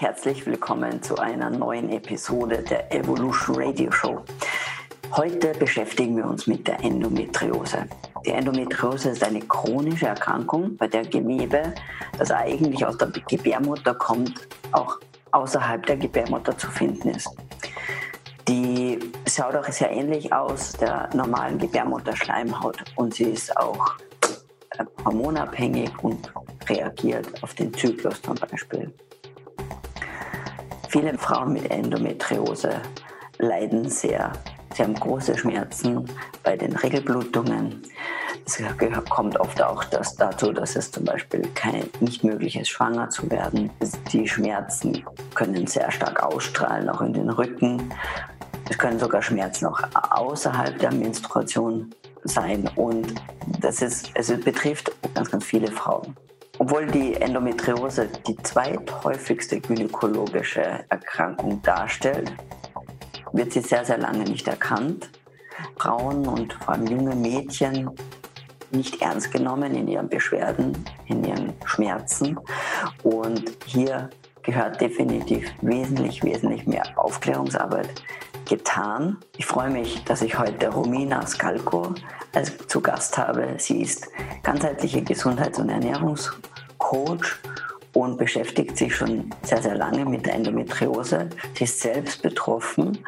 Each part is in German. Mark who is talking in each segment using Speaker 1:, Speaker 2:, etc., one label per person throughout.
Speaker 1: herzlich willkommen zu einer neuen Episode der Evolution Radio Show. Heute beschäftigen wir uns mit der Endometriose. Die Endometriose ist eine chronische Erkrankung, bei der Gewebe, das eigentlich aus der Gebärmutter kommt, auch außerhalb der Gebärmutter zu finden ist. Die schaut auch sehr ähnlich aus der normalen Gebärmutterschleimhaut und sie ist auch äh, hormonabhängig und reagiert auf den Zyklus zum Beispiel. Viele Frauen mit Endometriose leiden sehr. Sie haben große Schmerzen bei den Regelblutungen. Es kommt oft auch das dazu, dass es zum Beispiel kein, nicht möglich ist, schwanger zu werden. Die Schmerzen können sehr stark ausstrahlen, auch in den Rücken. Es können sogar Schmerzen auch außerhalb der Menstruation sein. Und das ist, es betrifft ganz, ganz viele Frauen. Obwohl die Endometriose die zweithäufigste gynäkologische Erkrankung darstellt, wird sie sehr, sehr lange nicht erkannt. Frauen und vor allem junge Mädchen nicht ernst genommen in ihren Beschwerden, in ihren Schmerzen. Und hier gehört definitiv wesentlich, wesentlich mehr Aufklärungsarbeit getan. Ich freue mich, dass ich heute Romina Skalko als zu Gast habe. Sie ist ganzheitliche Gesundheits- und Ernährungscoach und beschäftigt sich schon sehr, sehr lange mit der Endometriose. Sie ist selbst betroffen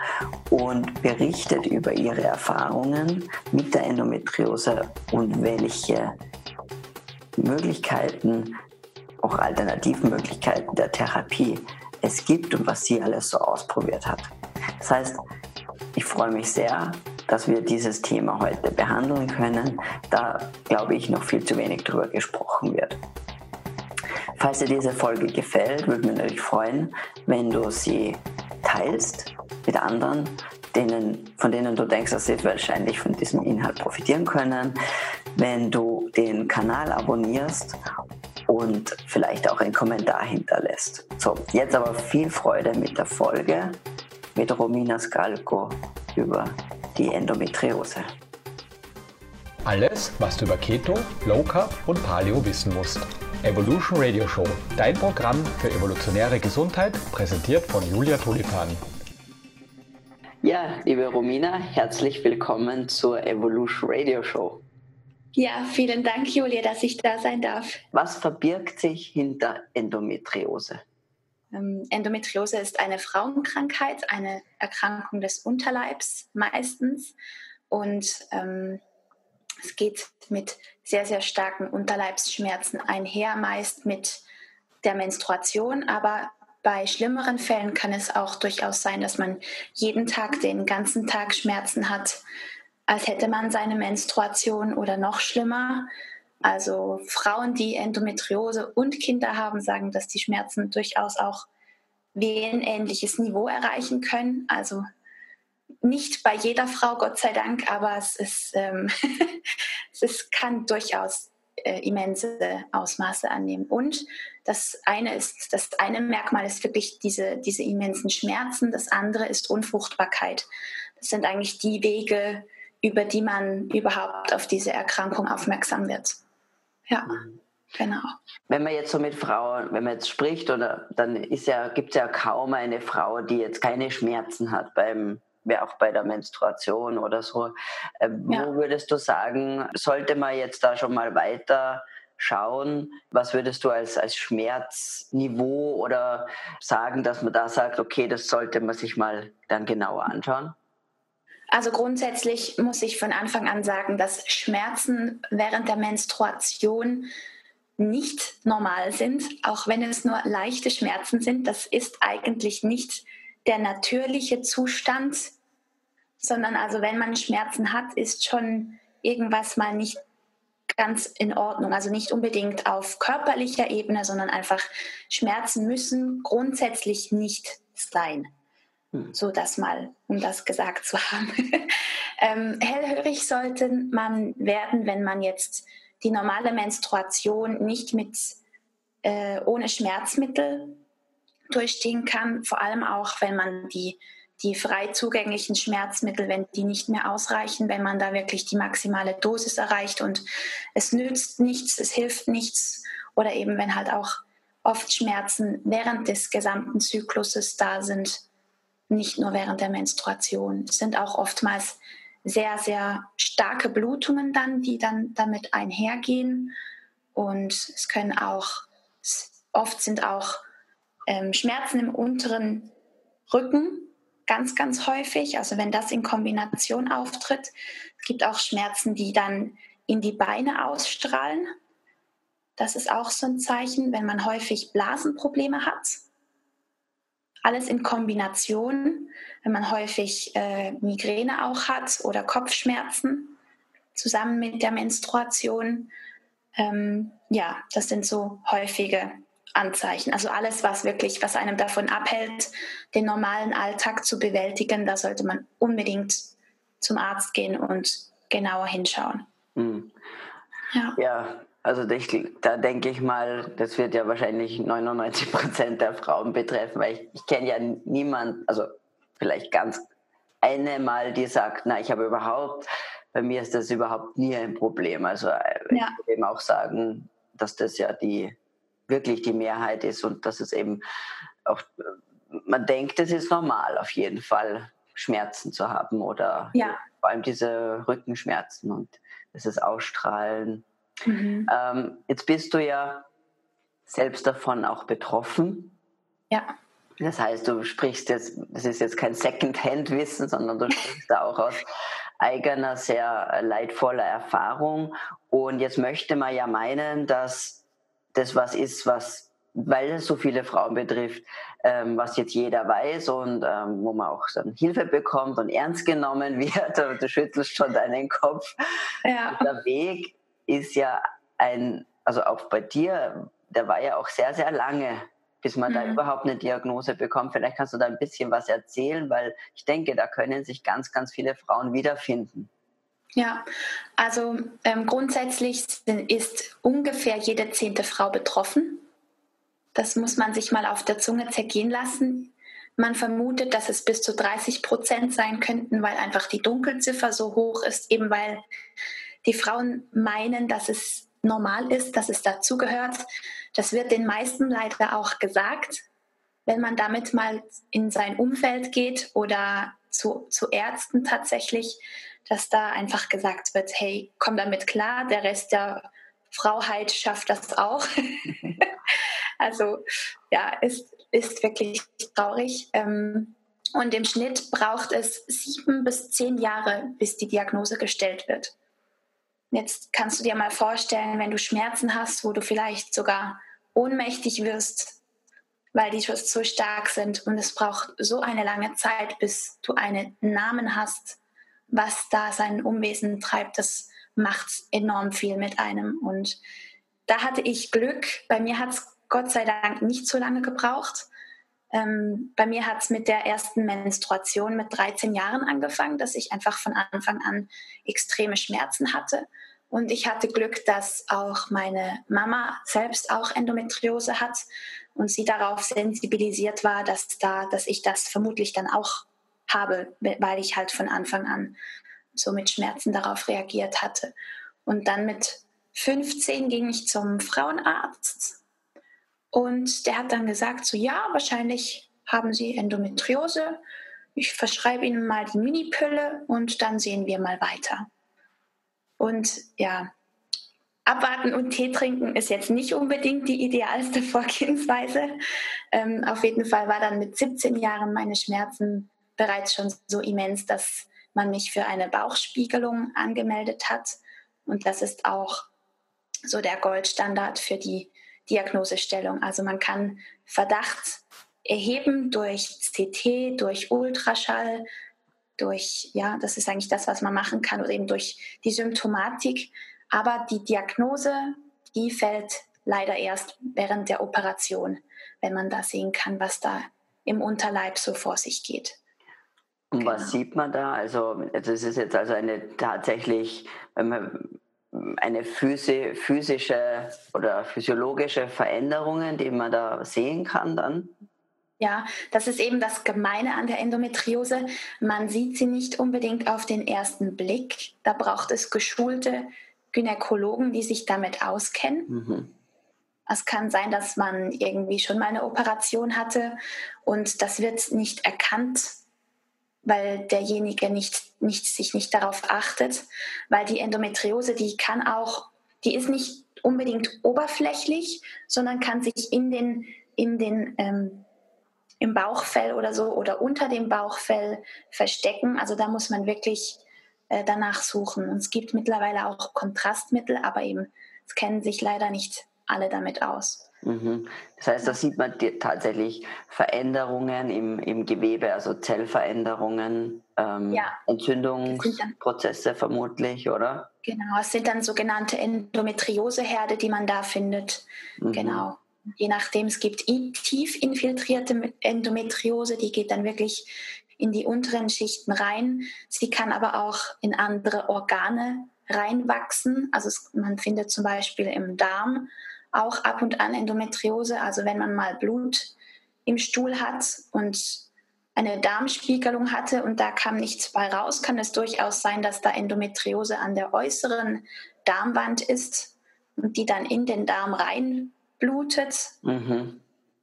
Speaker 1: und berichtet über ihre Erfahrungen mit der Endometriose und welche Möglichkeiten, auch alternativen Möglichkeiten der Therapie es gibt und was sie alles so ausprobiert hat. Das heißt, ich freue mich sehr, dass wir dieses Thema heute behandeln können, da glaube ich noch viel zu wenig darüber gesprochen wird. Falls dir diese Folge gefällt, würde mich natürlich freuen, wenn du sie teilst mit anderen, denen, von denen du denkst, dass sie wahrscheinlich von diesem Inhalt profitieren können. Wenn du den Kanal abonnierst und vielleicht auch einen Kommentar hinterlässt. So, jetzt aber viel Freude mit der Folge mit Romina Skalko über die Endometriose.
Speaker 2: Alles, was du über Keto, Low Carb und Paleo wissen musst. Evolution Radio Show, dein Programm für evolutionäre Gesundheit, präsentiert von Julia Tulipani.
Speaker 1: Ja, liebe Romina, herzlich willkommen zur Evolution Radio Show.
Speaker 3: Ja, vielen Dank, Julia, dass ich da sein darf.
Speaker 1: Was verbirgt sich hinter Endometriose?
Speaker 3: Ähm, Endometriose ist eine Frauenkrankheit, eine Erkrankung des Unterleibs meistens. Und ähm, es geht mit sehr, sehr starken Unterleibsschmerzen einher, meist mit der Menstruation. Aber bei schlimmeren Fällen kann es auch durchaus sein, dass man jeden Tag den ganzen Tag Schmerzen hat, als hätte man seine Menstruation oder noch schlimmer. Also Frauen, die Endometriose und Kinder haben, sagen, dass die Schmerzen durchaus auch wehenähnliches Niveau erreichen können. Also nicht bei jeder Frau, Gott sei Dank, aber es, ist, ähm, es kann durchaus äh, immense Ausmaße annehmen. Und das eine ist, das eine Merkmal ist wirklich diese, diese immensen Schmerzen, das andere ist Unfruchtbarkeit. Das sind eigentlich die Wege, über die man überhaupt auf diese Erkrankung aufmerksam wird. Ja. Mhm. Genau.
Speaker 1: Wenn man jetzt so mit Frauen, wenn man jetzt spricht, oder dann ist ja, gibt es ja kaum eine Frau, die jetzt keine Schmerzen hat beim, auch bei der Menstruation oder so. Äh, ja. Wo würdest du sagen, sollte man jetzt da schon mal weiter schauen? Was würdest du als, als Schmerzniveau oder sagen, dass man da sagt, okay, das sollte man sich mal dann genauer anschauen?
Speaker 3: Also grundsätzlich muss ich von Anfang an sagen, dass Schmerzen während der Menstruation nicht normal sind, auch wenn es nur leichte Schmerzen sind. Das ist eigentlich nicht der natürliche Zustand, sondern also wenn man Schmerzen hat, ist schon irgendwas mal nicht ganz in Ordnung. Also nicht unbedingt auf körperlicher Ebene, sondern einfach Schmerzen müssen grundsätzlich nicht sein. Hm. So das mal, um das gesagt zu haben. ähm, hellhörig sollte man werden, wenn man jetzt die normale Menstruation nicht mit äh, ohne Schmerzmittel durchstehen kann, vor allem auch wenn man die die frei zugänglichen Schmerzmittel, wenn die nicht mehr ausreichen, wenn man da wirklich die maximale Dosis erreicht und es nützt nichts, es hilft nichts oder eben wenn halt auch oft Schmerzen während des gesamten Zykluses da sind, nicht nur während der Menstruation. Es sind auch oftmals sehr, sehr starke Blutungen dann, die dann damit einhergehen. Und es können auch, oft sind auch ähm, Schmerzen im unteren Rücken ganz, ganz häufig. Also wenn das in Kombination auftritt. Es gibt auch Schmerzen, die dann in die Beine ausstrahlen. Das ist auch so ein Zeichen, wenn man häufig Blasenprobleme hat. Alles in Kombination, wenn man häufig äh, Migräne auch hat oder Kopfschmerzen zusammen mit der Menstruation. Ähm, ja, das sind so häufige Anzeichen. Also alles, was wirklich, was einem davon abhält, den normalen Alltag zu bewältigen, da sollte man unbedingt zum Arzt gehen und genauer hinschauen.
Speaker 1: Mhm. Ja. ja, also da denke ich mal, das wird ja wahrscheinlich 99 Prozent der Frauen betreffen, weil ich, ich kenne ja niemanden, also vielleicht ganz eine mal, die sagt, na, ich habe überhaupt, bei mir ist das überhaupt nie ein Problem. Also äh, ja. ich würde eben auch sagen, dass das ja die wirklich die Mehrheit ist und dass es eben auch, man denkt, es ist normal auf jeden Fall, Schmerzen zu haben oder ja. vor allem diese Rückenschmerzen und das Ausstrahlen Mhm. Ähm, jetzt bist du ja selbst davon auch betroffen.
Speaker 3: Ja.
Speaker 1: Das heißt, du sprichst jetzt, das ist jetzt kein Second-Hand-Wissen, sondern du sprichst da auch aus eigener, sehr leidvoller Erfahrung. Und jetzt möchte man ja meinen, dass das was ist, was, weil es so viele Frauen betrifft, ähm, was jetzt jeder weiß und ähm, wo man auch dann Hilfe bekommt und ernst genommen wird. Du schüttelst schon deinen Kopf. Ja. Der Weg ist ja ein, also auch bei dir, der war ja auch sehr, sehr lange, bis man mhm. da überhaupt eine Diagnose bekommt. Vielleicht kannst du da ein bisschen was erzählen, weil ich denke, da können sich ganz, ganz viele Frauen wiederfinden.
Speaker 3: Ja, also ähm, grundsätzlich ist ungefähr jede zehnte Frau betroffen. Das muss man sich mal auf der Zunge zergehen lassen. Man vermutet, dass es bis zu 30 Prozent sein könnten, weil einfach die Dunkelziffer so hoch ist, eben weil die Frauen meinen, dass es normal ist, dass es dazugehört. Das wird den meisten leider auch gesagt. Wenn man damit mal in sein Umfeld geht oder zu, zu Ärzten tatsächlich, dass da einfach gesagt wird, hey, komm damit klar, der Rest der Frauheit schafft das auch. also ja, ist, ist wirklich traurig. Ähm, und im Schnitt braucht es sieben bis zehn Jahre, bis die Diagnose gestellt wird. Jetzt kannst du dir mal vorstellen, wenn du Schmerzen hast, wo du vielleicht sogar ohnmächtig wirst, weil die so stark sind und es braucht so eine lange Zeit, bis du einen Namen hast, was da sein Umwesen treibt, das macht enorm viel mit einem. Und da hatte ich Glück. Bei mir hat es Gott sei Dank nicht so lange gebraucht. Ähm, bei mir hat es mit der ersten Menstruation mit 13 Jahren angefangen, dass ich einfach von Anfang an extreme Schmerzen hatte. Und ich hatte Glück, dass auch meine Mama selbst auch Endometriose hat und sie darauf sensibilisiert war, dass, da, dass ich das vermutlich dann auch habe, weil ich halt von Anfang an so mit Schmerzen darauf reagiert hatte. Und dann mit 15 ging ich zum Frauenarzt und der hat dann gesagt, so ja, wahrscheinlich haben Sie Endometriose. Ich verschreibe Ihnen mal die Minipille und dann sehen wir mal weiter. Und ja, abwarten und Tee trinken ist jetzt nicht unbedingt die idealste Vorgehensweise. Ähm, auf jeden Fall war dann mit 17 Jahren meine Schmerzen bereits schon so immens, dass man mich für eine Bauchspiegelung angemeldet hat. Und das ist auch so der Goldstandard für die Diagnosestellung. Also man kann Verdacht erheben durch CT, durch Ultraschall, durch, ja, das ist eigentlich das, was man machen kann, oder eben durch die Symptomatik. Aber die Diagnose, die fällt leider erst während der Operation, wenn man da sehen kann, was da im Unterleib so vor sich geht.
Speaker 1: Und genau. was sieht man da? Also das ist jetzt also eine tatsächlich, wenn man eine physische oder physiologische Veränderungen, die man da sehen kann dann?
Speaker 3: Ja, das ist eben das Gemeine an der Endometriose. Man sieht sie nicht unbedingt auf den ersten Blick. Da braucht es geschulte Gynäkologen, die sich damit auskennen. Mhm. Es kann sein, dass man irgendwie schon mal eine Operation hatte und das wird nicht erkannt, weil derjenige nicht, nicht, sich nicht darauf achtet, weil die Endometriose, die kann auch, die ist nicht unbedingt oberflächlich, sondern kann sich in den, in den ähm, im Bauchfell oder so oder unter dem Bauchfell verstecken. Also da muss man wirklich äh, danach suchen. Und es gibt mittlerweile auch Kontrastmittel, aber eben es kennen sich leider nicht alle damit aus.
Speaker 1: Mhm. Das heißt, da sieht man tatsächlich Veränderungen im, im Gewebe, also Zellveränderungen, ähm, ja. Entzündungsprozesse vermutlich, oder?
Speaker 3: Genau, es sind dann sogenannte Endometrioseherde, die man da findet. Mhm. Genau. Je nachdem, es gibt tief infiltrierte Endometriose, die geht dann wirklich in die unteren Schichten rein. Sie kann aber auch in andere Organe reinwachsen. Also es, man findet zum Beispiel im Darm auch ab und an Endometriose. Also wenn man mal Blut im Stuhl hat und eine Darmspiegelung hatte und da kam nichts bei raus, kann es durchaus sein, dass da Endometriose an der äußeren Darmwand ist und die dann in den Darm reinblutet. Mhm.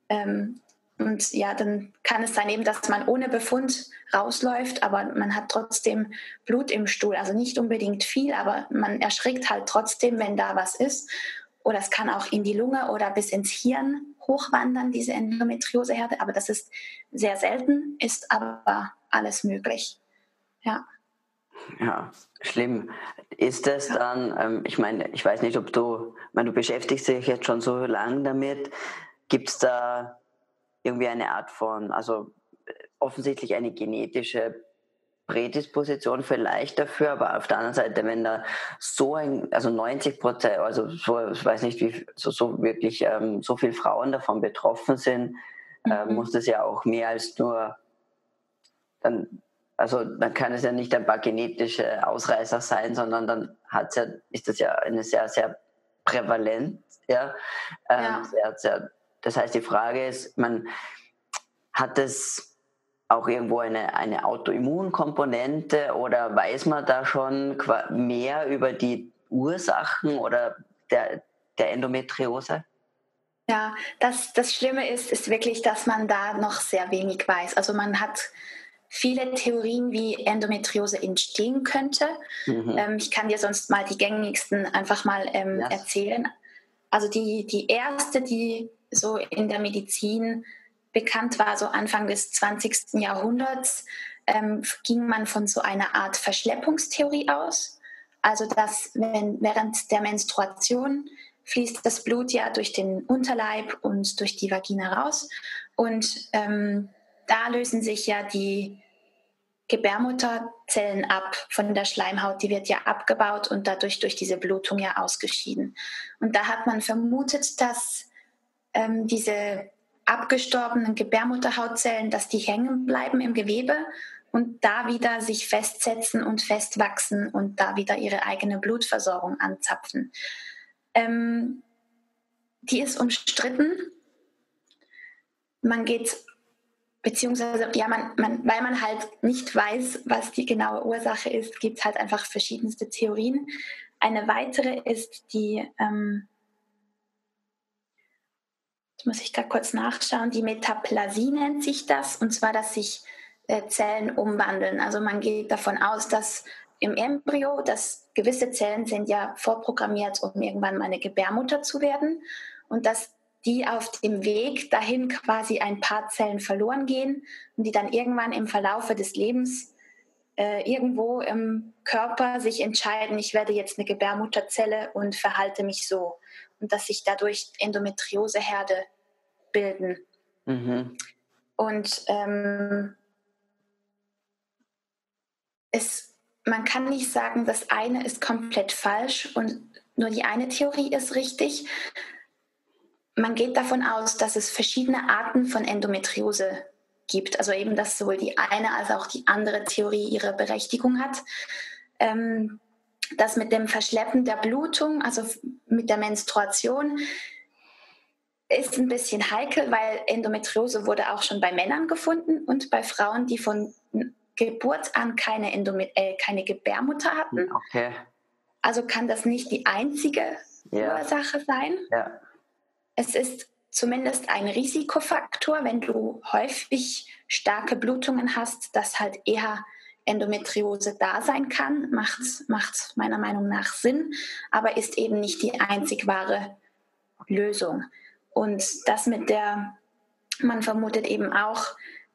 Speaker 3: Ähm, und ja, dann kann es sein eben, dass man ohne Befund rausläuft, aber man hat trotzdem Blut im Stuhl. Also nicht unbedingt viel, aber man erschrickt halt trotzdem, wenn da was ist. Oder es kann auch in die Lunge oder bis ins Hirn hochwandern, diese Endometrioseherde. Aber das ist sehr selten, ist aber alles möglich. Ja.
Speaker 1: Ja, schlimm. Ist das ja. dann, ähm, ich meine, ich weiß nicht, ob du, ich meine, du beschäftigst dich jetzt schon so lange damit. Gibt es da irgendwie eine Art von, also äh, offensichtlich eine genetische Prädisposition vielleicht dafür, aber auf der anderen Seite, wenn da so ein, also 90 Prozent, also so, ich weiß nicht, wie so, so wirklich ähm, so viele Frauen davon betroffen sind, äh, mhm. muss das ja auch mehr als nur dann, also dann kann es ja nicht ein paar genetische Ausreißer sein, sondern dann hat's ja, ist das ja eine sehr, sehr prävalent, ja, ähm, ja. Sehr, sehr das heißt, die Frage ist, man hat es auch irgendwo eine, eine Autoimmunkomponente oder weiß man da schon mehr über die Ursachen oder der, der Endometriose?
Speaker 3: Ja, das, das Schlimme ist, ist wirklich, dass man da noch sehr wenig weiß. Also man hat viele Theorien, wie Endometriose entstehen könnte. Mhm. Ähm, ich kann dir sonst mal die gängigsten einfach mal ähm, yes. erzählen. Also die, die erste, die so in der Medizin bekannt war, so Anfang des 20. Jahrhunderts, ähm, ging man von so einer Art Verschleppungstheorie aus. Also dass wenn, während der Menstruation fließt das Blut ja durch den Unterleib und durch die Vagina raus. Und ähm, da lösen sich ja die Gebärmutterzellen ab von der Schleimhaut. Die wird ja abgebaut und dadurch durch diese Blutung ja ausgeschieden. Und da hat man vermutet, dass ähm, diese abgestorbenen Gebärmutterhautzellen, dass die hängen bleiben im Gewebe und da wieder sich festsetzen und festwachsen und da wieder ihre eigene Blutversorgung anzapfen. Ähm, die ist umstritten. Man geht, beziehungsweise, ja, man, man, weil man halt nicht weiß, was die genaue Ursache ist, gibt es halt einfach verschiedenste Theorien. Eine weitere ist die ähm, muss ich da kurz nachschauen, die Metaplasie nennt sich das, und zwar, dass sich äh, Zellen umwandeln. Also man geht davon aus, dass im Embryo, dass gewisse Zellen sind ja vorprogrammiert, um irgendwann mal eine Gebärmutter zu werden und dass die auf dem Weg dahin quasi ein paar Zellen verloren gehen und die dann irgendwann im Verlaufe des Lebens äh, irgendwo im Körper sich entscheiden, ich werde jetzt eine Gebärmutterzelle und verhalte mich so. Und dass sich dadurch Endometrioseherde bilden. Mhm. Und ähm, es, man kann nicht sagen, das eine ist komplett falsch und nur die eine Theorie ist richtig. Man geht davon aus, dass es verschiedene Arten von Endometriose gibt. Also eben, dass sowohl die eine als auch die andere Theorie ihre Berechtigung hat. Ähm, das mit dem Verschleppen der Blutung, also mit der Menstruation, ist ein bisschen heikel, weil Endometriose wurde auch schon bei Männern gefunden und bei Frauen, die von Geburt an keine, Endomet äh, keine Gebärmutter hatten. Okay. Also kann das nicht die einzige ja. Ursache sein. Ja. es ist zumindest ein Risikofaktor, wenn du häufig starke Blutungen hast, dass halt eher Endometriose da sein kann, macht, macht meiner Meinung nach Sinn, aber ist eben nicht die einzig wahre Lösung. Und das mit der, man vermutet eben auch,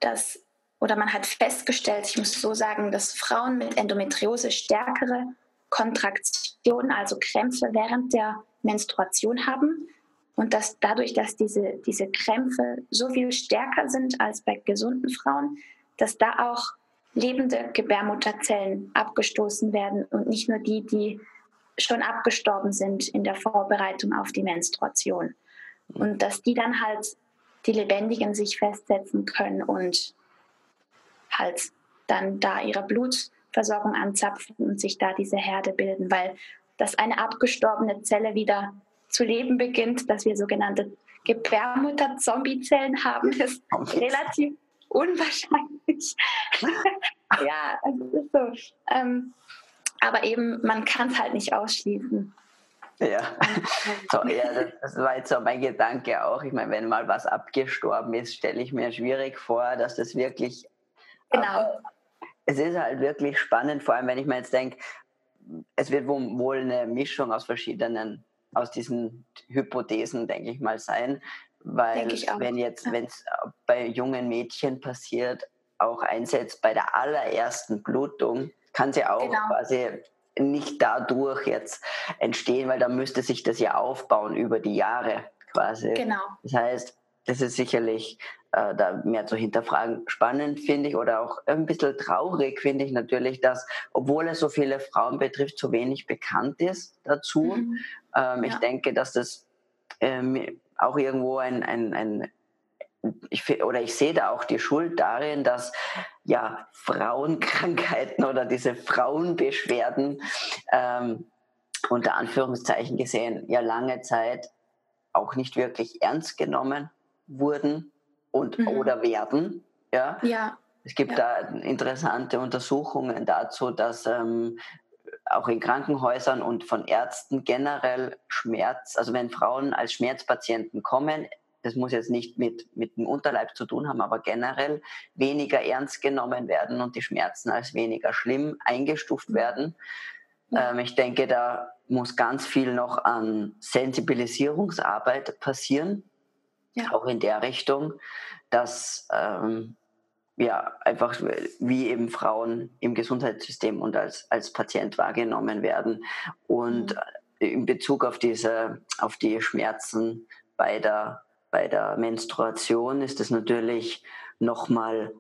Speaker 3: dass, oder man hat festgestellt, ich muss so sagen, dass Frauen mit Endometriose stärkere Kontraktionen, also Krämpfe während der Menstruation haben. Und dass dadurch, dass diese, diese Krämpfe so viel stärker sind als bei gesunden Frauen, dass da auch lebende Gebärmutterzellen abgestoßen werden und nicht nur die, die schon abgestorben sind in der Vorbereitung auf die Menstruation. Und dass die dann halt, die Lebendigen sich festsetzen können und halt dann da ihre Blutversorgung anzapfen und sich da diese Herde bilden, weil dass eine abgestorbene Zelle wieder zu leben beginnt, dass wir sogenannte Gebärmutter-Zombie-Zellen haben, ist relativ unwahrscheinlich. ja, also ist so. Ähm, aber eben, man kann es halt nicht ausschließen.
Speaker 1: Ja, so, ja das, das, war jetzt so mein Gedanke auch. Ich meine, wenn mal was abgestorben ist, stelle ich mir schwierig vor, dass das wirklich. Genau. es ist halt wirklich spannend, vor allem wenn ich mir jetzt denke, es wird wohl eine Mischung aus verschiedenen, aus diesen Hypothesen, denke ich mal, sein. Weil wenn jetzt, wenn es bei jungen Mädchen passiert, auch einsetzt bei der allerersten Blutung, kann sie auch genau. quasi nicht dadurch jetzt entstehen, weil da müsste sich das ja aufbauen über die Jahre quasi. Genau. Das heißt, das ist sicherlich äh, da mehr zu hinterfragen. Spannend finde ich oder auch ein bisschen traurig finde ich natürlich, dass, obwohl es so viele Frauen betrifft, so wenig bekannt ist dazu. Mhm. Ähm, ja. Ich denke, dass das ähm, auch irgendwo ein, ein, ein ich, oder ich sehe da auch die Schuld darin, dass ja Frauenkrankheiten oder diese Frauenbeschwerden ähm, unter Anführungszeichen gesehen ja lange Zeit auch nicht wirklich ernst genommen wurden und mhm. oder werden. Ja. ja. Es gibt ja. da interessante Untersuchungen dazu, dass ähm, auch in Krankenhäusern und von Ärzten generell Schmerz, also wenn Frauen als Schmerzpatienten kommen, das muss jetzt nicht mit, mit dem Unterleib zu tun haben, aber generell weniger ernst genommen werden und die Schmerzen als weniger schlimm eingestuft werden. Ähm, ich denke, da muss ganz viel noch an Sensibilisierungsarbeit passieren, ja. auch in der Richtung, dass ähm, ja, einfach wie eben Frauen im Gesundheitssystem und als, als Patient wahrgenommen werden. Und mhm. in Bezug auf diese, auf die Schmerzen bei der, bei der Menstruation ist es natürlich nochmal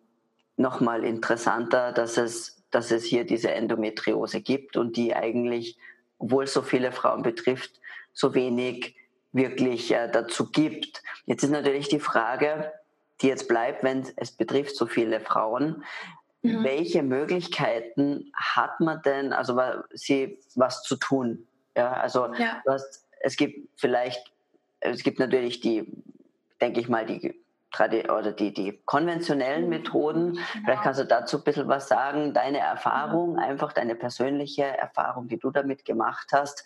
Speaker 1: noch mal interessanter, dass es, dass es hier diese Endometriose gibt und die eigentlich, obwohl es so viele Frauen betrifft, so wenig wirklich äh, dazu gibt. Jetzt ist natürlich die Frage, die jetzt bleibt, wenn es betrifft so viele Frauen. Mhm. Welche Möglichkeiten hat man denn, also sie was zu tun? Ja, also ja. Hast, es gibt vielleicht, es gibt natürlich die, denke ich mal, die oder die, die konventionellen mhm. Methoden. Genau. Vielleicht kannst du dazu ein bisschen was sagen, deine Erfahrung, mhm. einfach deine persönliche Erfahrung, die du damit gemacht hast.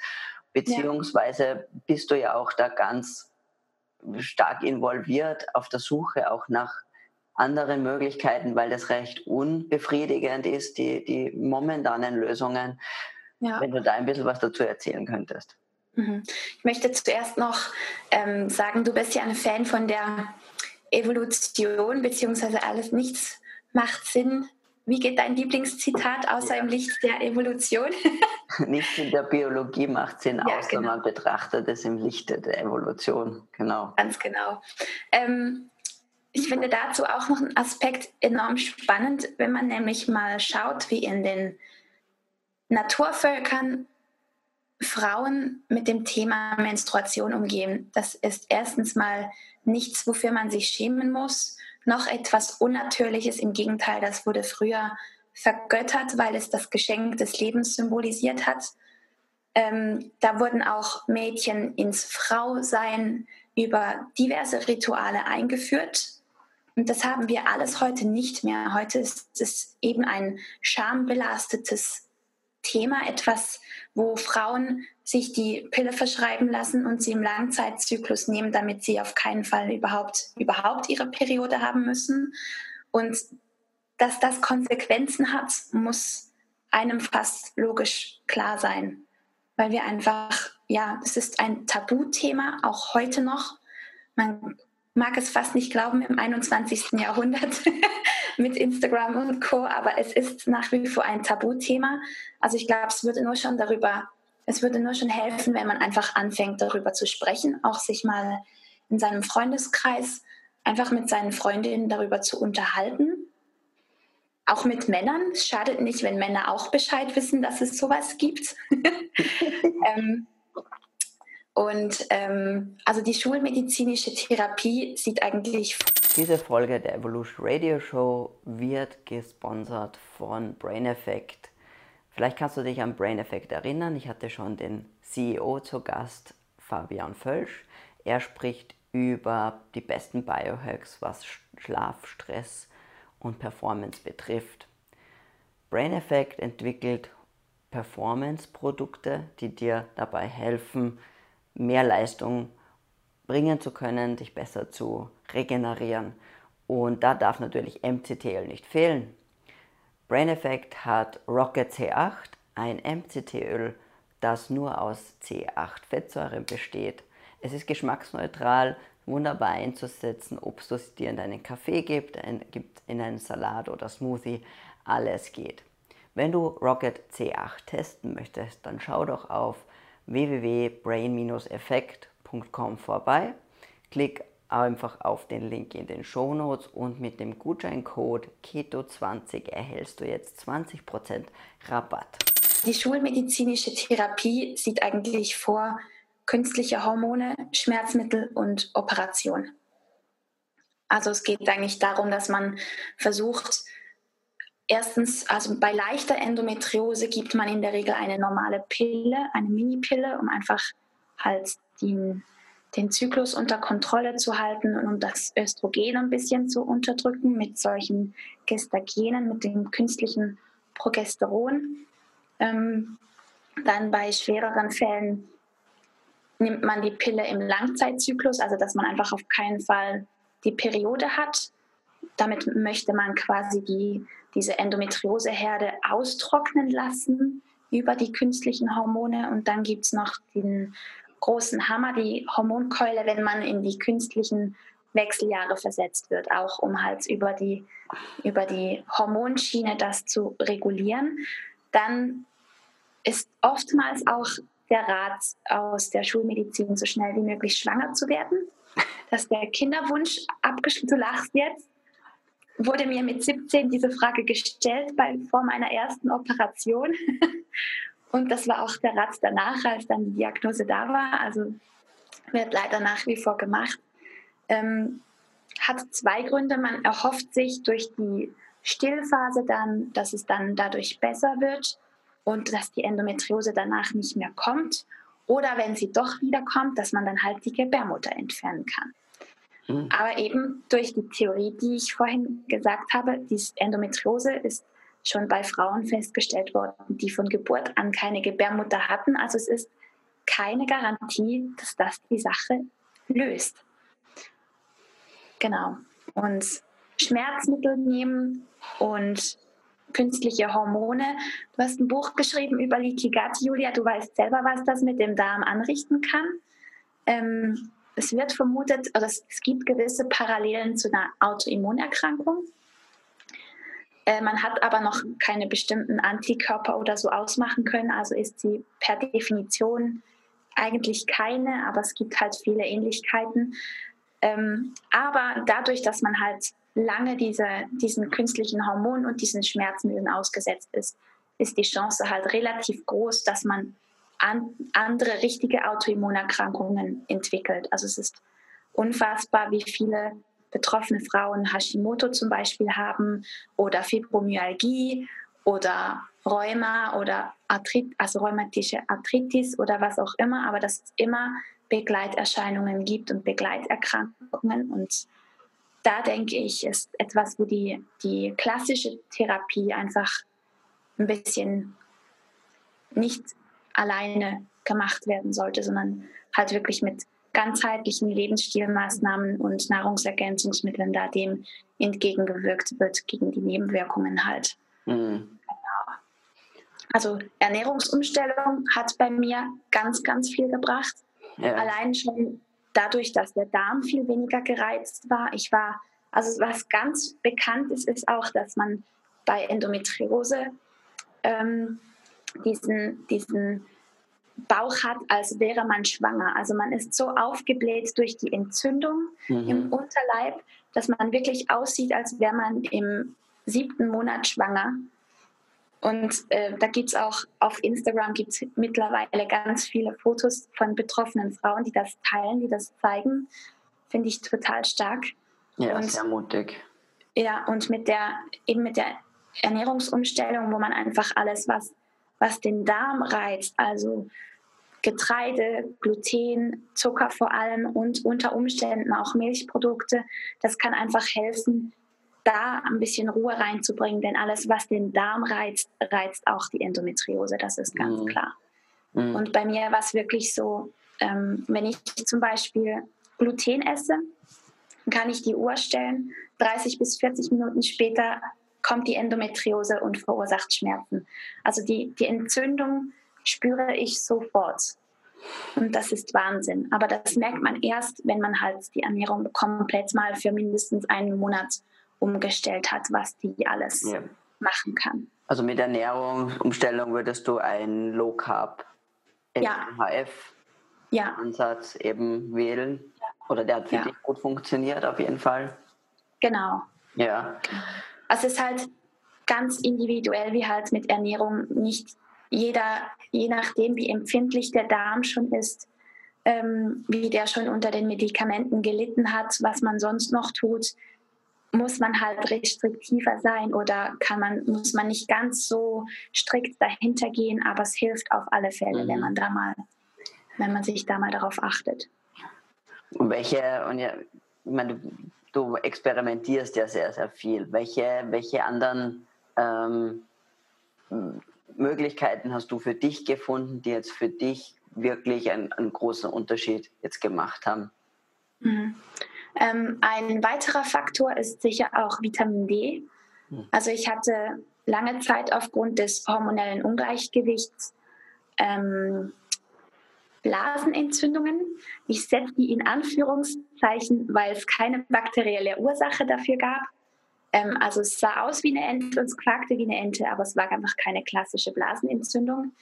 Speaker 1: Beziehungsweise ja. bist du ja auch da ganz stark involviert auf der Suche auch nach anderen Möglichkeiten, weil das recht unbefriedigend ist, die, die momentanen Lösungen. Ja. Wenn du da ein bisschen was dazu erzählen könntest.
Speaker 3: Mhm. Ich möchte zuerst noch ähm, sagen, du bist ja ein Fan von der Evolution, beziehungsweise alles nichts macht Sinn wie geht dein Lieblingszitat außer ja. im Licht der Evolution?
Speaker 1: Nichts in der Biologie macht Sinn, ja, außer genau. man betrachtet es im Lichte der Evolution. Genau.
Speaker 3: Ganz genau. Ähm, ich finde dazu auch noch einen Aspekt enorm spannend, wenn man nämlich mal schaut, wie in den Naturvölkern Frauen mit dem Thema Menstruation umgehen. Das ist erstens mal nichts, wofür man sich schämen muss noch etwas Unnatürliches. Im Gegenteil, das wurde früher vergöttert, weil es das Geschenk des Lebens symbolisiert hat. Ähm, da wurden auch Mädchen ins Frausein über diverse Rituale eingeführt. Und das haben wir alles heute nicht mehr. Heute ist es eben ein schambelastetes Thema, etwas, wo Frauen sich die Pille verschreiben lassen und sie im Langzeitzyklus nehmen, damit sie auf keinen Fall überhaupt, überhaupt ihre Periode haben müssen. Und dass das Konsequenzen hat, muss einem fast logisch klar sein, weil wir einfach, ja, es ist ein Tabuthema, auch heute noch. Man mag es fast nicht glauben im 21. Jahrhundert mit Instagram und Co., aber es ist nach wie vor ein Tabuthema. Also ich glaube, es würde nur schon darüber, es würde nur schon helfen, wenn man einfach anfängt, darüber zu sprechen, auch sich mal in seinem Freundeskreis einfach mit seinen Freundinnen darüber zu unterhalten. Auch mit Männern. Es schadet nicht, wenn Männer auch Bescheid wissen, dass es sowas gibt. ähm, und ähm, also die schulmedizinische Therapie sieht eigentlich.
Speaker 1: Diese Folge der Evolution Radio Show wird gesponsert von Brain Effect. Vielleicht kannst du dich an Brain Effect erinnern. Ich hatte schon den CEO zu Gast, Fabian Völsch. Er spricht über die besten Biohacks, was Schlaf, Stress und Performance betrifft. Brain Effect entwickelt Performance-Produkte, die dir dabei helfen, mehr Leistung bringen zu können, dich besser zu regenerieren. Und da darf natürlich MCT-Öl nicht fehlen. Brain Effect hat Rocket C8, ein MCT-Öl, das nur aus C8-Fettsäuren besteht. Es ist geschmacksneutral, wunderbar einzusetzen, ob es dir in deinen Kaffee gibt, gibt in einen Salat oder Smoothie, alles geht. Wenn du Rocket C8 testen möchtest, dann schau doch auf www.brain-effekt.com vorbei. Klick einfach auf den Link in den Show Notes und mit dem Gutscheincode KETO20 erhältst du jetzt 20% Rabatt.
Speaker 3: Die schulmedizinische Therapie sieht eigentlich vor künstliche Hormone, Schmerzmittel und Operation. Also es geht eigentlich darum, dass man versucht, Erstens, also bei leichter Endometriose gibt man in der Regel eine normale Pille, eine Mini-Pille, um einfach halt den, den Zyklus unter Kontrolle zu halten und um das Östrogen ein bisschen zu unterdrücken mit solchen Gestagenen, mit dem künstlichen Progesteron. Ähm, dann bei schwereren Fällen nimmt man die Pille im Langzeitzyklus, also dass man einfach auf keinen Fall die Periode hat. Damit möchte man quasi die diese Endometrioseherde austrocknen lassen über die künstlichen Hormone. Und dann gibt es noch den großen Hammer, die Hormonkeule, wenn man in die künstlichen Wechseljahre versetzt wird, auch um halt über die, über die Hormonschiene das zu regulieren. Dann ist oftmals auch der Rat aus der Schulmedizin, so schnell wie möglich schwanger zu werden, dass der Kinderwunsch abgeschlossen, du lachst jetzt, wurde mir mit 17 diese Frage gestellt bei, vor meiner ersten Operation. Und das war auch der Rat danach, als dann die Diagnose da war. Also wird leider nach wie vor gemacht. Ähm, hat zwei Gründe. Man erhofft sich durch die Stillphase dann, dass es dann dadurch besser wird und dass die Endometriose danach nicht mehr kommt. Oder wenn sie doch wiederkommt, dass man dann halt die Gebärmutter entfernen kann. Mhm. Aber eben durch die Theorie, die ich vorhin gesagt habe, die Endometriose ist schon bei Frauen festgestellt worden, die von Geburt an keine Gebärmutter hatten. Also es ist keine Garantie, dass das die Sache löst. Genau. Und Schmerzmittel nehmen und künstliche Hormone. Du hast ein Buch geschrieben über Leaky Gut, Julia. Du weißt selber, was das mit dem Darm anrichten kann. Ähm, es wird vermutet, oder es, gibt gewisse Parallelen zu einer Autoimmunerkrankung. Äh, man hat aber noch keine bestimmten Antikörper oder so ausmachen können, also ist sie per Definition eigentlich keine, aber es gibt halt viele Ähnlichkeiten. Ähm, aber dadurch, dass man halt lange diese, diesen künstlichen Hormonen und diesen Schmerzmitteln ausgesetzt ist, ist die Chance halt relativ groß, dass man an, andere richtige Autoimmunerkrankungen entwickelt. Also es ist unfassbar, wie viele betroffene Frauen Hashimoto zum Beispiel haben oder Fibromyalgie oder Rheuma oder Arthrit, also rheumatische Arthritis oder was auch immer, aber dass es immer Begleiterscheinungen gibt und Begleiterkrankungen. Und da denke ich, ist etwas, wo die, die klassische Therapie einfach ein bisschen nicht alleine gemacht werden sollte, sondern halt wirklich mit ganzheitlichen Lebensstilmaßnahmen und Nahrungsergänzungsmitteln da dem entgegengewirkt wird gegen die Nebenwirkungen halt. Mhm. Genau. Also Ernährungsumstellung hat bei mir ganz, ganz viel gebracht. Ja. Allein schon dadurch, dass der Darm viel weniger gereizt war. Ich war, also was ganz bekannt ist, ist auch, dass man bei Endometriose ähm, diesen, diesen Bauch hat, als wäre man schwanger. Also man ist so aufgebläht durch die Entzündung mhm. im Unterleib, dass man wirklich aussieht, als wäre man im siebten Monat schwanger. Und äh, da gibt es auch auf Instagram gibt's mittlerweile ganz viele Fotos von betroffenen Frauen, die das teilen, die das zeigen. Finde ich total stark.
Speaker 1: Ja, und, sehr mutig.
Speaker 3: Ja, und mit der, eben mit der Ernährungsumstellung, wo man einfach alles, was, was den Darm reizt, also Getreide, Gluten, Zucker vor allem und unter Umständen auch Milchprodukte, das kann einfach helfen, da ein bisschen Ruhe reinzubringen, denn alles, was den Darm reizt, reizt auch die Endometriose, das ist ganz mhm. klar. Mhm. Und bei mir war es wirklich so, ähm, wenn ich zum Beispiel Gluten esse, kann ich die Uhr stellen, 30 bis 40 Minuten später kommt die Endometriose und verursacht Schmerzen. Also die, die Entzündung spüre ich sofort. Und das ist Wahnsinn. Aber das merkt man erst, wenn man halt die Ernährung komplett mal für mindestens einen Monat umgestellt hat, was die alles ja. machen kann.
Speaker 1: Also mit Ernährungsumstellung würdest du ein Low Carb LHF ja. Ansatz eben wählen? Ja. Oder der hat für dich gut funktioniert auf jeden Fall?
Speaker 3: Genau.
Speaker 1: Ja.
Speaker 3: Also es ist halt ganz individuell, wie halt mit Ernährung nicht jeder, je nachdem, wie empfindlich der Darm schon ist, ähm, wie der schon unter den Medikamenten gelitten hat, was man sonst noch tut, muss man halt restriktiver sein oder kann man, muss man nicht ganz so strikt dahinter gehen, aber es hilft auf alle Fälle, mhm. wenn man da mal, wenn man sich da mal darauf achtet.
Speaker 1: Und welche, und ja, ich meine, du, experimentierst ja sehr, sehr viel. Welche, welche anderen ähm, Möglichkeiten hast du für dich gefunden, die jetzt für dich wirklich einen, einen großen Unterschied jetzt gemacht haben?
Speaker 3: Mhm. Ähm, ein weiterer Faktor ist sicher auch Vitamin D. Hm. Also ich hatte lange Zeit aufgrund des hormonellen Ungleichgewichts ähm, Blasenentzündungen. Ich setze die in Anführungszeichen, weil es keine bakterielle Ursache dafür gab. Ähm, also es sah aus wie eine Ente und es quakte wie eine Ente, aber es war einfach keine klassische Blasenentzündung.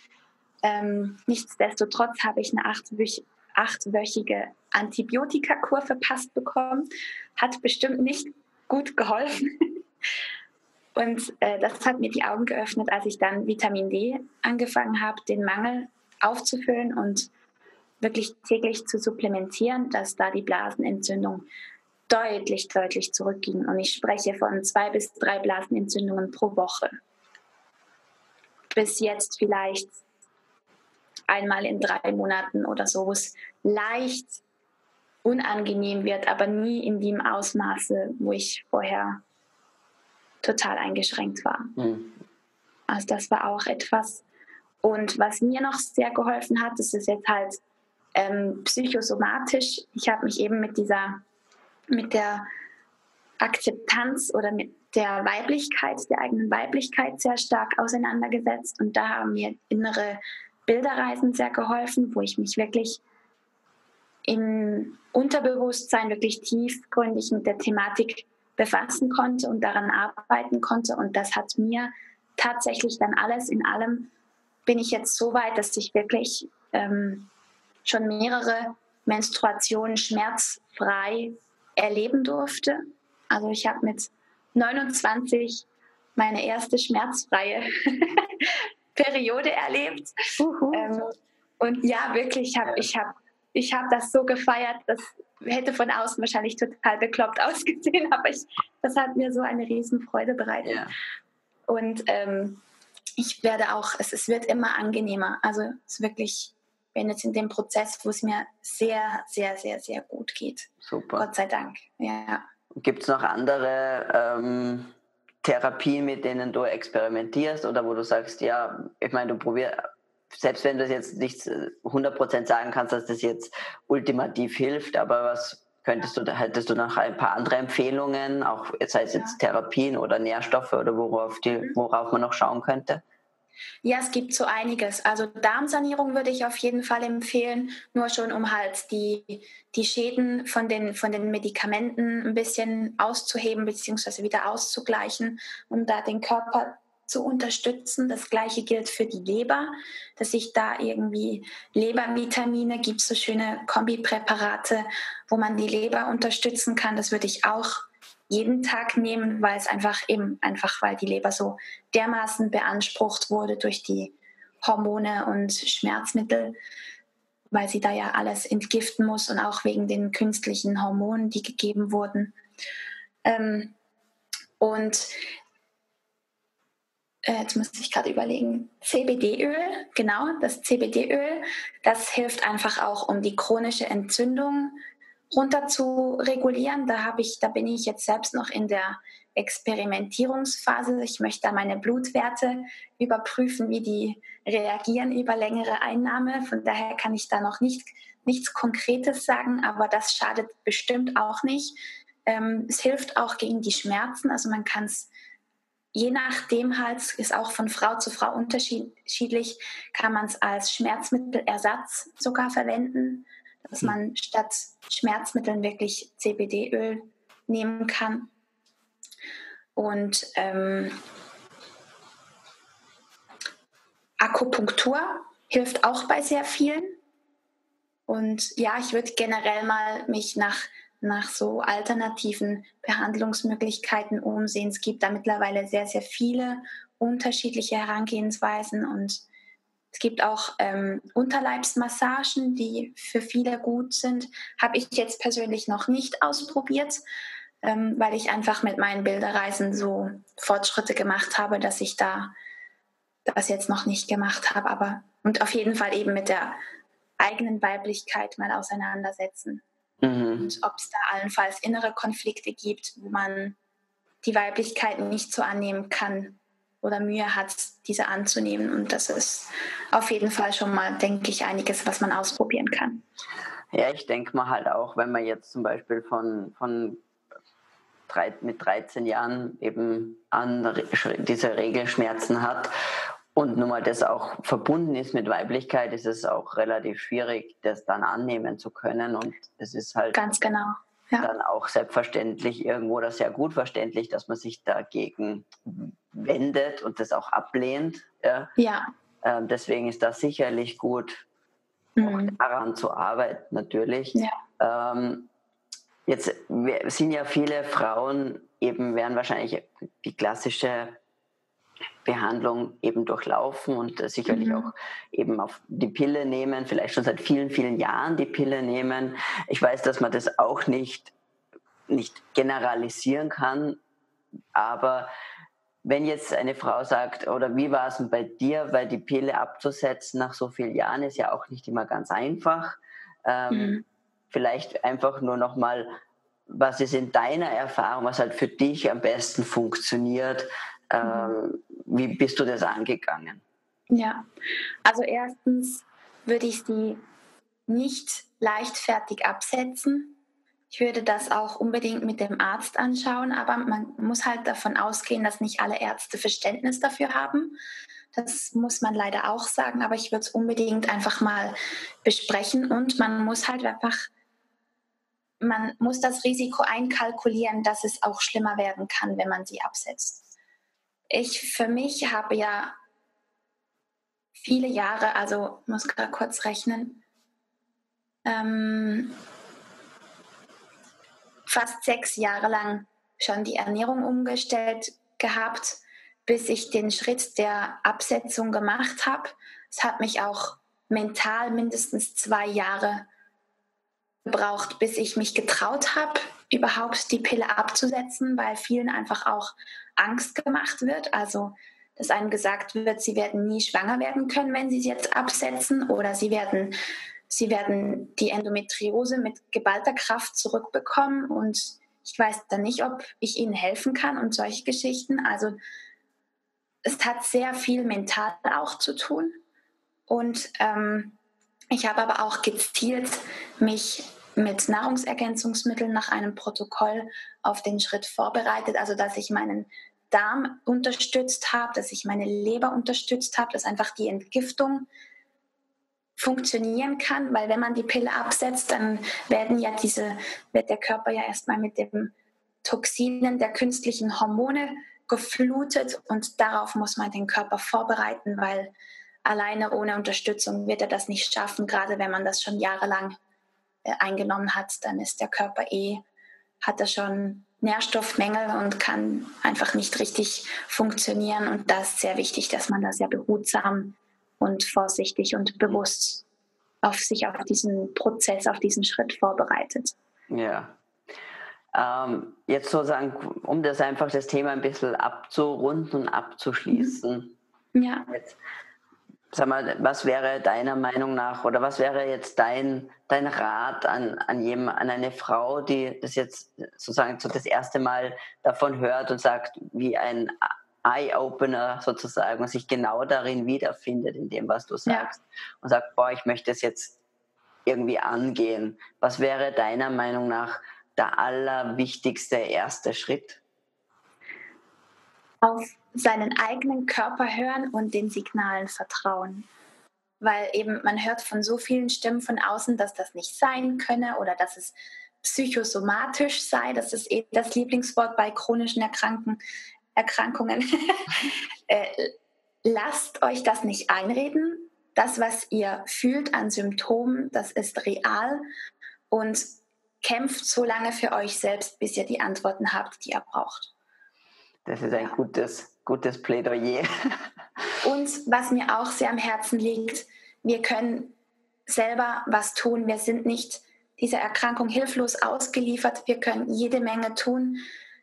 Speaker 3: Ähm, nichtsdestotrotz habe ich eine achtwöchige achtwöchige Antibiotikakur verpasst bekommen. Hat bestimmt nicht gut geholfen. Und äh, das hat mir die Augen geöffnet, als ich dann Vitamin D angefangen habe, den Mangel aufzufüllen und wirklich täglich zu supplementieren, dass da die Blasenentzündung deutlich, deutlich zurückging. Und ich spreche von zwei bis drei Blasenentzündungen pro Woche. Bis jetzt vielleicht einmal in drei Monaten oder so, wo es leicht unangenehm wird, aber nie in dem Ausmaße, wo ich vorher total eingeschränkt war. Mhm. Also das war auch etwas. Und was mir noch sehr geholfen hat, das ist jetzt halt ähm, psychosomatisch. Ich habe mich eben mit dieser, mit der Akzeptanz oder mit der Weiblichkeit, der eigenen Weiblichkeit sehr stark auseinandergesetzt. Und da haben mir innere Bilderreisen sehr geholfen, wo ich mich wirklich im Unterbewusstsein wirklich tiefgründig mit der Thematik befassen konnte und daran arbeiten konnte. Und das hat mir tatsächlich dann alles in allem, bin ich jetzt so weit, dass ich wirklich ähm, schon mehrere Menstruationen schmerzfrei erleben durfte. Also ich habe mit 29 meine erste schmerzfreie Periode erlebt. Ähm, und ja, wirklich, ich habe ich hab, ich hab das so gefeiert, das hätte von außen wahrscheinlich total bekloppt ausgesehen, aber ich, das hat mir so eine Riesenfreude bereitet. Ja. Und ähm, ich werde auch, es, es wird immer angenehmer. Also es ist wirklich, bin jetzt in dem Prozess, wo es mir sehr, sehr, sehr, sehr gut geht.
Speaker 1: Super.
Speaker 3: Gott sei Dank. Ja.
Speaker 1: Gibt es noch andere ähm, Therapien, mit denen du experimentierst oder wo du sagst, ja, ich meine, du probierst, selbst wenn du jetzt nicht 100% sagen kannst, dass das jetzt ultimativ hilft, aber was könntest du, hättest du noch ein paar andere Empfehlungen, auch sei es jetzt. Therapien oder Nährstoffe oder worauf, die, mhm. worauf man noch schauen könnte?
Speaker 3: Ja, es gibt so einiges. Also Darmsanierung würde ich auf jeden Fall empfehlen, nur schon um halt die, die Schäden von den, von den Medikamenten ein bisschen auszuheben bzw. wieder auszugleichen, um da den Körper zu unterstützen. Das gleiche gilt für die Leber, dass ich da irgendwie Lebervitamine gibt, so schöne Kombipräparate, wo man die Leber unterstützen kann. Das würde ich auch jeden Tag nehmen, weil es einfach eben einfach, weil die Leber so dermaßen beansprucht wurde durch die Hormone und Schmerzmittel, weil sie da ja alles entgiften muss und auch wegen den künstlichen Hormonen, die gegeben wurden. Ähm, und äh, jetzt muss ich gerade überlegen, CBD-Öl, genau, das CBD-Öl, das hilft einfach auch, um die chronische Entzündung runter zu regulieren. Da habe ich, da bin ich jetzt selbst noch in der Experimentierungsphase. Ich möchte da meine Blutwerte überprüfen, wie die reagieren über längere Einnahme. Von daher kann ich da noch nicht, nichts Konkretes sagen, aber das schadet bestimmt auch nicht. Ähm, es hilft auch gegen die Schmerzen. Also man kann es je nachdem halt, ist auch von Frau zu Frau unterschiedlich, kann man es als Schmerzmittelersatz sogar verwenden dass man statt Schmerzmitteln wirklich CBD-Öl nehmen kann. Und ähm, Akupunktur hilft auch bei sehr vielen. Und ja, ich würde generell mal mich nach, nach so alternativen Behandlungsmöglichkeiten umsehen. Es gibt da mittlerweile sehr, sehr viele unterschiedliche Herangehensweisen und es gibt auch ähm, Unterleibsmassagen, die für viele gut sind. Habe ich jetzt persönlich noch nicht ausprobiert, ähm, weil ich einfach mit meinen Bilderreisen so Fortschritte gemacht habe, dass ich da das jetzt noch nicht gemacht habe. Aber und auf jeden Fall eben mit der eigenen Weiblichkeit mal auseinandersetzen. Mhm. Und ob es da allenfalls innere Konflikte gibt, wo man die Weiblichkeit nicht so annehmen kann, oder Mühe hat, diese anzunehmen. Und das ist auf jeden Fall schon mal, denke ich, einiges, was man ausprobieren kann.
Speaker 1: Ja, ich denke mal halt auch, wenn man jetzt zum Beispiel von, von drei, mit 13 Jahren eben an diese Regelschmerzen hat und nun mal das auch verbunden ist mit Weiblichkeit, ist es auch relativ schwierig, das dann annehmen zu können. Und es ist halt.
Speaker 3: Ganz genau
Speaker 1: ja. dann auch selbstverständlich irgendwo oder sehr gut verständlich, dass man sich dagegen wendet und das auch ablehnt.
Speaker 3: Ja. ja.
Speaker 1: Ähm, deswegen ist das sicherlich gut, mhm. auch daran zu arbeiten, natürlich. Ja. Ähm, jetzt sind ja viele Frauen eben, werden wahrscheinlich die klassische Behandlung eben durchlaufen und sicherlich mhm. auch eben auf die Pille nehmen, vielleicht schon seit vielen, vielen Jahren die Pille nehmen. Ich weiß, dass man das auch nicht, nicht generalisieren kann, aber wenn jetzt eine Frau sagt, oder wie war es denn bei dir, weil die Pille abzusetzen nach so vielen Jahren ist ja auch nicht immer ganz einfach. Ähm, mhm. Vielleicht einfach nur nochmal, was ist in deiner Erfahrung, was halt für dich am besten funktioniert, ähm, wie bist du das angegangen?
Speaker 3: Ja, also erstens würde ich sie nicht leichtfertig absetzen. Ich würde das auch unbedingt mit dem Arzt anschauen, aber man muss halt davon ausgehen, dass nicht alle Ärzte Verständnis dafür haben. Das muss man leider auch sagen, aber ich würde es unbedingt einfach mal besprechen und man muss halt einfach, man muss das Risiko einkalkulieren, dass es auch schlimmer werden kann, wenn man sie absetzt ich für mich habe ja viele Jahre, also muss gerade kurz rechnen, ähm, fast sechs Jahre lang schon die Ernährung umgestellt gehabt, bis ich den Schritt der Absetzung gemacht habe. Es hat mich auch mental mindestens zwei Jahre gebraucht, bis ich mich getraut habe, überhaupt die Pille abzusetzen, weil vielen einfach auch Angst gemacht wird. Also, dass einem gesagt wird, sie werden nie schwanger werden können, wenn sie sie jetzt absetzen oder sie werden, sie werden die Endometriose mit geballter Kraft zurückbekommen und ich weiß dann nicht, ob ich ihnen helfen kann und solche Geschichten. Also, es hat sehr viel mental auch zu tun. Und ähm, ich habe aber auch gezielt mich mit Nahrungsergänzungsmitteln nach einem Protokoll auf den Schritt vorbereitet, also dass ich meinen Darm unterstützt habe, dass ich meine Leber unterstützt habe, dass einfach die Entgiftung funktionieren kann, weil wenn man die Pille absetzt, dann werden ja diese, wird der Körper ja erstmal mit den Toxinen der künstlichen Hormone geflutet und darauf muss man den Körper vorbereiten, weil alleine ohne Unterstützung wird er das nicht schaffen, gerade wenn man das schon jahrelang äh, eingenommen hat, dann ist der Körper eh, hat er schon Nährstoffmängel und kann einfach nicht richtig funktionieren. Und das ist sehr wichtig, dass man da sehr behutsam und vorsichtig und bewusst auf sich auf diesen Prozess, auf diesen Schritt vorbereitet.
Speaker 1: Ja. Ähm, jetzt sozusagen, um das einfach das Thema ein bisschen abzurunden und abzuschließen. Ja. Jetzt, sag mal, was wäre deiner Meinung nach oder was wäre jetzt dein, dein Rat an, an, jemand, an eine Frau, die das jetzt sozusagen so das erste Mal davon hört und sagt, wie ein Eye-Opener sozusagen und sich genau darin wiederfindet, in dem, was du sagst ja. und sagt, boah, ich möchte es jetzt irgendwie angehen. Was wäre deiner Meinung nach der allerwichtigste erste Schritt?
Speaker 3: Auf seinen eigenen Körper hören und den Signalen vertrauen. Weil eben man hört von so vielen Stimmen von außen, dass das nicht sein könne oder dass es psychosomatisch sei. Das ist eh das Lieblingswort bei chronischen Erkranken, Erkrankungen. äh, lasst euch das nicht einreden. Das, was ihr fühlt an Symptomen, das ist real und kämpft so lange für euch selbst, bis ihr die Antworten habt, die ihr braucht.
Speaker 1: Das ist ein gutes, gutes Plädoyer.
Speaker 3: Und was mir auch sehr am Herzen liegt, wir können selber was tun. Wir sind nicht dieser Erkrankung hilflos ausgeliefert. Wir können jede Menge tun,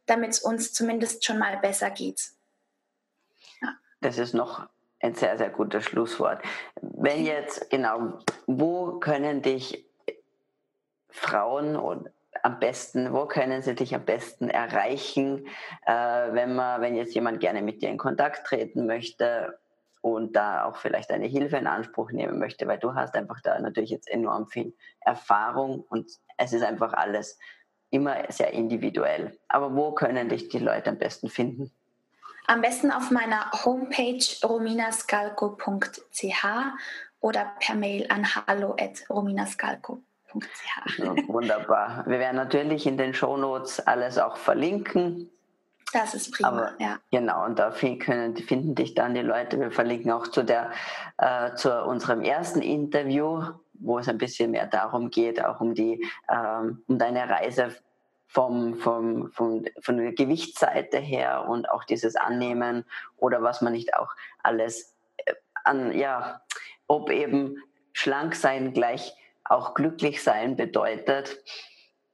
Speaker 3: damit es uns zumindest schon mal besser geht.
Speaker 1: Ja. Das ist noch ein sehr, sehr gutes Schlusswort. Wenn jetzt, genau, wo können dich Frauen und am besten, wo können sie dich am besten erreichen, äh, wenn man, wenn jetzt jemand gerne mit dir in Kontakt treten möchte und da auch vielleicht eine Hilfe in Anspruch nehmen möchte, weil du hast einfach da natürlich jetzt enorm viel Erfahrung und es ist einfach alles immer sehr individuell. Aber wo können dich die Leute am besten finden?
Speaker 3: Am besten auf meiner Homepage rominascalco.ch oder per Mail an hallo@rominascalco
Speaker 1: wunderbar. Wir werden natürlich in den Shownotes alles auch verlinken.
Speaker 3: Das ist prima, Aber, ja.
Speaker 1: Genau, und da können, finden dich dann die Leute. Wir verlinken auch zu, der, äh, zu unserem ersten Interview, wo es ein bisschen mehr darum geht, auch um, die, ähm, um deine Reise vom, vom, vom, von der Gewichtsseite her und auch dieses Annehmen oder was man nicht auch alles äh, an, ja, ob eben schlank sein gleich auch glücklich sein bedeutet.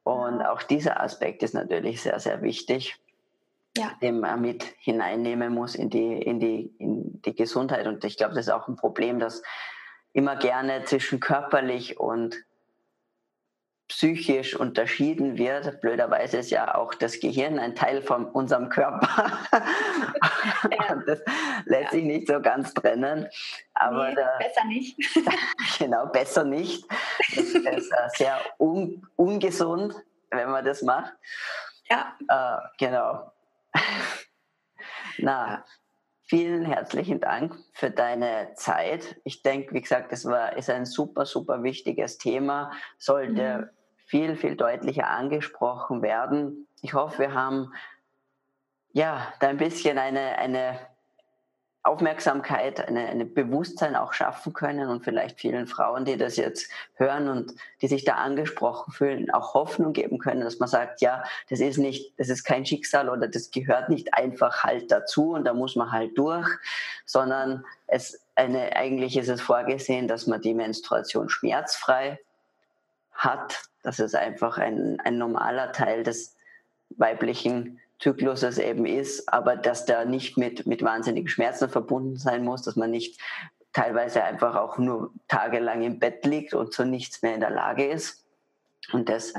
Speaker 1: Und auch dieser Aspekt ist natürlich sehr, sehr wichtig, ja. den man mit hineinnehmen muss in die, in, die, in die Gesundheit. Und ich glaube, das ist auch ein Problem, dass immer gerne zwischen körperlich und psychisch unterschieden wird. Blöderweise ist ja auch das Gehirn ein Teil von unserem Körper. Das lässt ja. sich nicht so ganz trennen. Aber
Speaker 3: nee, da, besser nicht.
Speaker 1: genau, besser nicht. Das ist äh, sehr un, ungesund, wenn man das macht. Ja. Äh, genau. Na, vielen herzlichen Dank für deine Zeit. Ich denke, wie gesagt, es war, ist ein super, super wichtiges Thema. Sollte mhm viel, viel deutlicher angesprochen werden. Ich hoffe, wir haben ja da ein bisschen eine, eine Aufmerksamkeit, eine, eine Bewusstsein auch schaffen können und vielleicht vielen Frauen, die das jetzt hören und die sich da angesprochen fühlen, auch Hoffnung geben können, dass man sagt, ja, das ist nicht, das ist kein Schicksal oder das gehört nicht einfach halt dazu und da muss man halt durch, sondern es eine, eigentlich ist es vorgesehen, dass man die Menstruation schmerzfrei hat dass es einfach ein, ein normaler Teil des weiblichen Zykluses eben ist, aber dass der nicht mit, mit wahnsinnigen Schmerzen verbunden sein muss, dass man nicht teilweise einfach auch nur tagelang im Bett liegt und zu nichts mehr in der Lage ist. Und das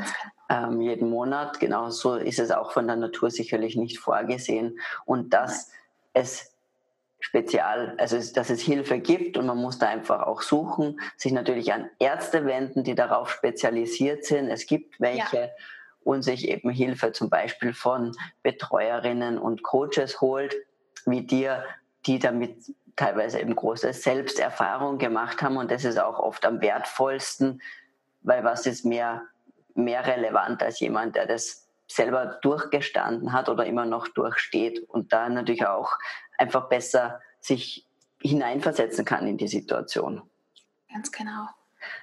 Speaker 1: ähm, jeden Monat, genau so ist es auch von der Natur sicherlich nicht vorgesehen. Und dass es spezial, also dass es Hilfe gibt und man muss da einfach auch suchen, sich natürlich an Ärzte wenden, die darauf spezialisiert sind. Es gibt welche. Ja. Und sich eben Hilfe zum Beispiel von Betreuerinnen und Coaches holt, wie dir, die damit teilweise eben große Selbsterfahrung gemacht haben. Und das ist auch oft am wertvollsten, weil was ist mehr, mehr relevant als jemand, der das selber durchgestanden hat oder immer noch durchsteht und da natürlich auch einfach besser sich hineinversetzen kann in die Situation.
Speaker 3: Ganz genau.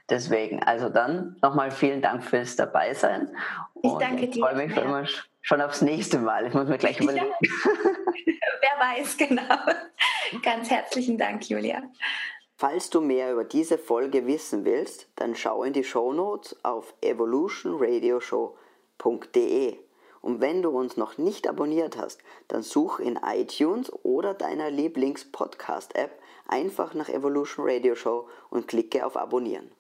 Speaker 1: Deswegen, also dann nochmal vielen Dank fürs Dabeisein.
Speaker 3: Ich danke dir.
Speaker 1: Ich freue mich schon, schon aufs nächste Mal. Ich muss mir gleich überlegen.
Speaker 3: Wer weiß, genau. Ganz herzlichen Dank, Julia.
Speaker 1: Falls du mehr über diese Folge wissen willst, dann schau in die Shownotes auf evolutionradioshow.de. Und wenn du uns noch nicht abonniert hast, dann such in iTunes oder deiner Lieblings-Podcast-App einfach nach Evolution Radio Show und klicke auf Abonnieren.